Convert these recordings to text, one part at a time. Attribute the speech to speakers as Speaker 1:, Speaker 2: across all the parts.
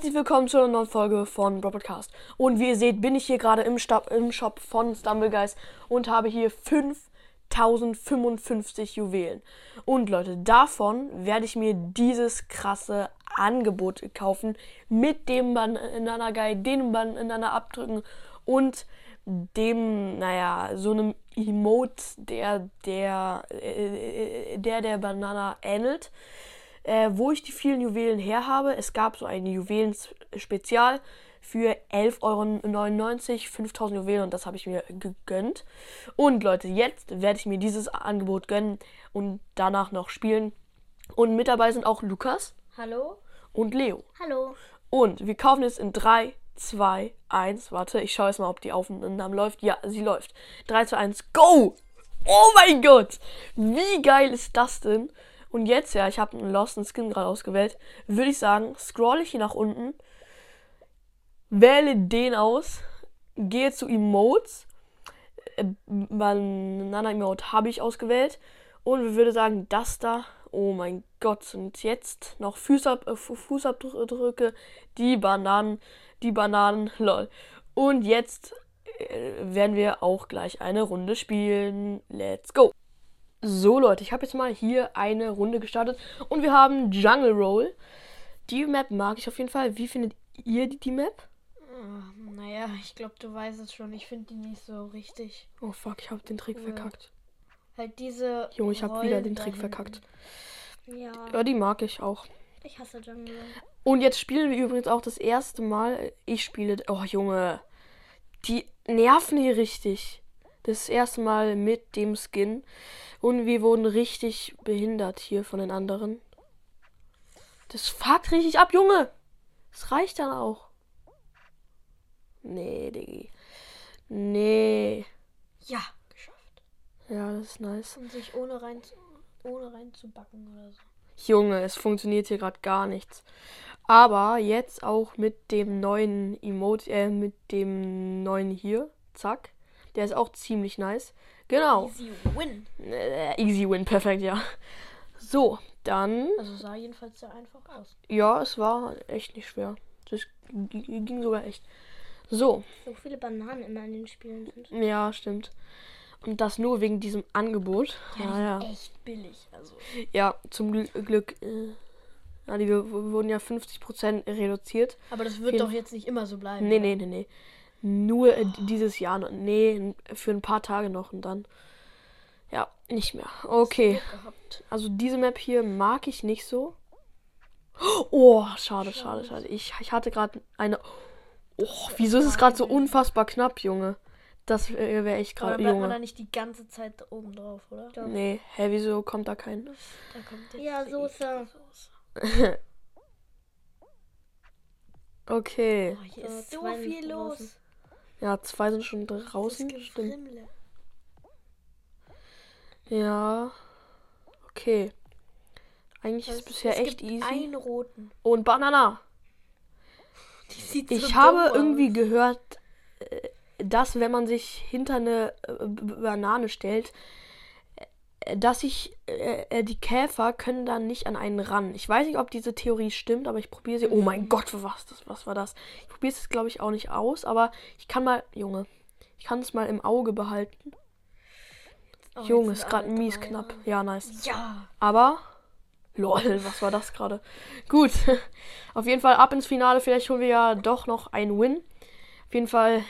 Speaker 1: herzlich willkommen zu einer neuen Folge von Broadcast. Und wie ihr seht, bin ich hier gerade im, im Shop von Stumbleguys und habe hier 5055 Juwelen. Und Leute, davon werde ich mir dieses krasse Angebot kaufen mit dem Banana Guy, den Banana abdrücken und dem, naja, so einem Emote, der der, äh, der, der Banana ähnelt äh, wo ich die vielen Juwelen her habe. Es gab so ein Juwelen-Spezial für 11,99 Euro, 5000 Juwelen und das habe ich mir gegönnt. Und Leute, jetzt werde ich mir dieses Angebot gönnen und danach noch spielen. Und mit dabei sind auch Lukas
Speaker 2: Hallo?
Speaker 1: und Leo.
Speaker 2: Hallo.
Speaker 1: Und wir kaufen jetzt in 3, 2, 1. Warte, ich schaue jetzt mal, ob die Aufnahme läuft. Ja, sie läuft. 3, 2, 1, go! Oh mein Gott! Wie geil ist das denn? Und jetzt, ja, ich habe einen Lost Skin gerade ausgewählt, würde ich sagen, scroll ich hier nach unten, wähle den aus, gehe zu Emotes, äh, Banana Emote habe ich ausgewählt und würde sagen, das da, oh mein Gott, und jetzt noch Fußab äh, Fußabdrücke, die Bananen, die Bananen, lol. Und jetzt äh, werden wir auch gleich eine Runde spielen. Let's go! So Leute, ich habe jetzt mal hier eine Runde gestartet und wir haben Jungle Roll. Die Map mag ich auf jeden Fall. Wie findet ihr die, die Map?
Speaker 2: Oh, naja, ich glaube, du weißt es schon. Ich finde die nicht so richtig.
Speaker 1: Oh fuck, ich habe den Trick
Speaker 2: Cool.
Speaker 1: verkackt.
Speaker 2: Halt diese.
Speaker 1: Junge, ich habe wieder den Trick
Speaker 2: dahin.
Speaker 1: verkackt.
Speaker 2: Ja,
Speaker 1: Ja, die mag ich auch.
Speaker 2: ich hasse Jungle.
Speaker 1: Und jetzt spielen wir übrigens auch das erste Mal. Ich spiele. Oh Junge, die nerven hier richtig. Das erste Mal mit dem Skin. Und wir wurden richtig behindert hier von den anderen. Das fuckt richtig ab, Junge. Das reicht dann auch. Nee, Diggi. Nee.
Speaker 2: Ja, geschafft.
Speaker 1: Ja, das ist nice.
Speaker 2: Und sich ohne rein, ohne rein zu backen oder so.
Speaker 1: Junge, es funktioniert hier gerade gar nichts. Aber jetzt auch mit dem neuen Emote, äh, mit dem neuen hier. Zack. Der ist auch ziemlich nice. Genau.
Speaker 2: Easy win.
Speaker 1: Äh, easy win, perfekt, ja. So, dann.
Speaker 2: Also sah jedenfalls sehr einfach aus.
Speaker 1: Ja, es war echt nicht schwer. Das ging sogar echt. So,
Speaker 2: So viele Bananen immer in den Spielen sind.
Speaker 1: ja, stimmt. Und das nur wegen diesem Angebot. Ja, ja.
Speaker 2: Echt billig. Also.
Speaker 1: Ja, zum Gl Glück. Äh, ja, die wurden ja 50% reduziert.
Speaker 2: Aber das wird
Speaker 1: Jeden-
Speaker 2: doch jetzt nicht immer so bleiben.
Speaker 1: Nee,
Speaker 2: oder?
Speaker 1: nee, nee, nee. Nur äh, dieses Jahr. noch. Nee, für ein paar Tage noch und dann. Ja, nicht mehr. Okay. Also diese Map hier mag ich nicht so. Oh, schade, schade, schade. Ich, ich hatte gerade eine. Oh, wieso ist es gerade so unfassbar knapp, Junge? Das wäre wär echt
Speaker 2: Aber
Speaker 1: gerade.
Speaker 2: dann bleibt man da
Speaker 1: Junge.
Speaker 2: nicht die ganze Zeit da oben drauf, oder?
Speaker 1: Nee, hä, wieso kommt da kein.
Speaker 2: Da kommt der
Speaker 3: Ja,
Speaker 2: Fake
Speaker 3: Soße.
Speaker 2: Soße.
Speaker 1: Okay.
Speaker 2: Oh, hier ist
Speaker 3: So
Speaker 2: so
Speaker 3: viel
Speaker 2: viel
Speaker 3: los.
Speaker 1: Ja, zwei sind schon draußen. Stimmt. Ja. Okay. Eigentlich ist es bisher echt easy.
Speaker 2: einen roten.
Speaker 1: Und Banana.
Speaker 2: Die sieht
Speaker 1: Ich
Speaker 2: so
Speaker 1: habe irgendwie
Speaker 2: aus.
Speaker 1: gehört, äh, dass wenn man sich hinter eine äh, Banane stellt, dass sich äh, äh, die Käfer können dann nicht an einen ran. Ich weiß nicht, ob diese Theorie stimmt, aber ich probiere sie. Oh mein Gott, was, das, was war das? Ich probiere es, glaube ich, auch nicht aus, aber ich kann mal, Junge, ich kann es mal im Auge behalten.
Speaker 2: Oh,
Speaker 1: Junge, ist gerade mies
Speaker 2: drei.
Speaker 1: knapp. Ja, nice.
Speaker 2: Ja.
Speaker 1: Aber, lol, was war das gerade? Gut, auf jeden Fall ab ins Finale. Vielleicht holen wir ja doch noch einen Win. Auf jeden Fall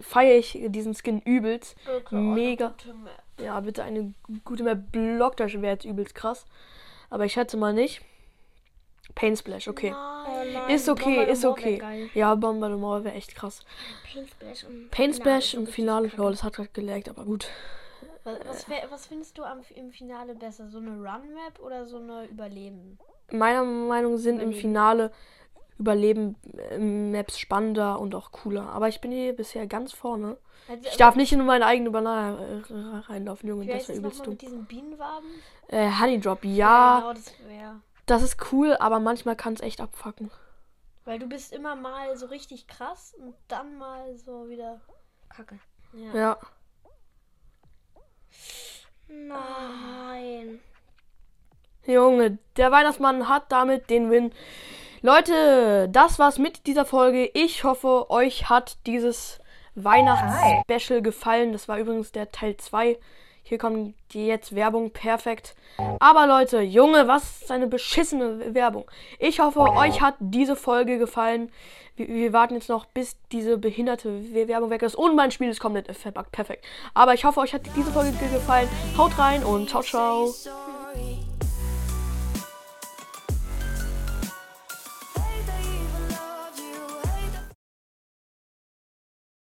Speaker 1: feiere ich diesen Skin übelst.
Speaker 2: Bitte,
Speaker 1: Mega. Ja, bitte eine gute Map. Blockdash wäre jetzt übelst krass. Aber ich schätze mal nicht. Pain Splash, okay.
Speaker 2: Nein.
Speaker 3: nein,
Speaker 1: Ist okay, ist okay. Ja, Bomber de Mauer wäre echt krass.
Speaker 3: Splash
Speaker 1: Pain Splash im Finale. Lol, das hat gerade gelaggt, aber gut.
Speaker 2: Was, was, wär, was findest du am, im Finale besser? So eine Run-Map oder so eine Überleben?
Speaker 1: Meiner Meinung sind im
Speaker 2: Überleben.
Speaker 1: Finale Überleben äh, Maps spannender und auch cooler. Aber ich bin hier bisher ganz vorne.
Speaker 2: Also,
Speaker 1: Ich darf nicht in meine eigene Banane reinlaufen, Junge. Das wäre übelst dumm.
Speaker 2: mit diesen Bienenwaben?
Speaker 1: Äh, Honey Drop, ja,
Speaker 2: Genau, das wäre.
Speaker 1: das ist cool, aber manchmal kann es echt abfacken.
Speaker 2: Weil du bist immer mal so richtig krass und dann mal so wieder.
Speaker 3: Kacke.
Speaker 2: Ja.
Speaker 1: Ja.
Speaker 3: Nein.
Speaker 1: Junge, der Weihnachtsmann hat damit den Win. Leute, das war's mit dieser Folge. Ich hoffe, euch hat dieses Weihnachtsspecial gefallen. Das war übrigens der Teil 2. Hier kommt die jetzt Werbung, perfekt. Aber Leute, Junge, was ist eine beschissene Werbung. Ich hoffe, euch hat diese Folge gefallen. Wir, wir, warten jetzt noch, bis diese behinderte Werbung weg ist. Und mein Spiel ist komplett verbuggt, perfekt. Aber ich hoffe, euch hat diese Folge gefallen. Haut rein und ciao, ciao.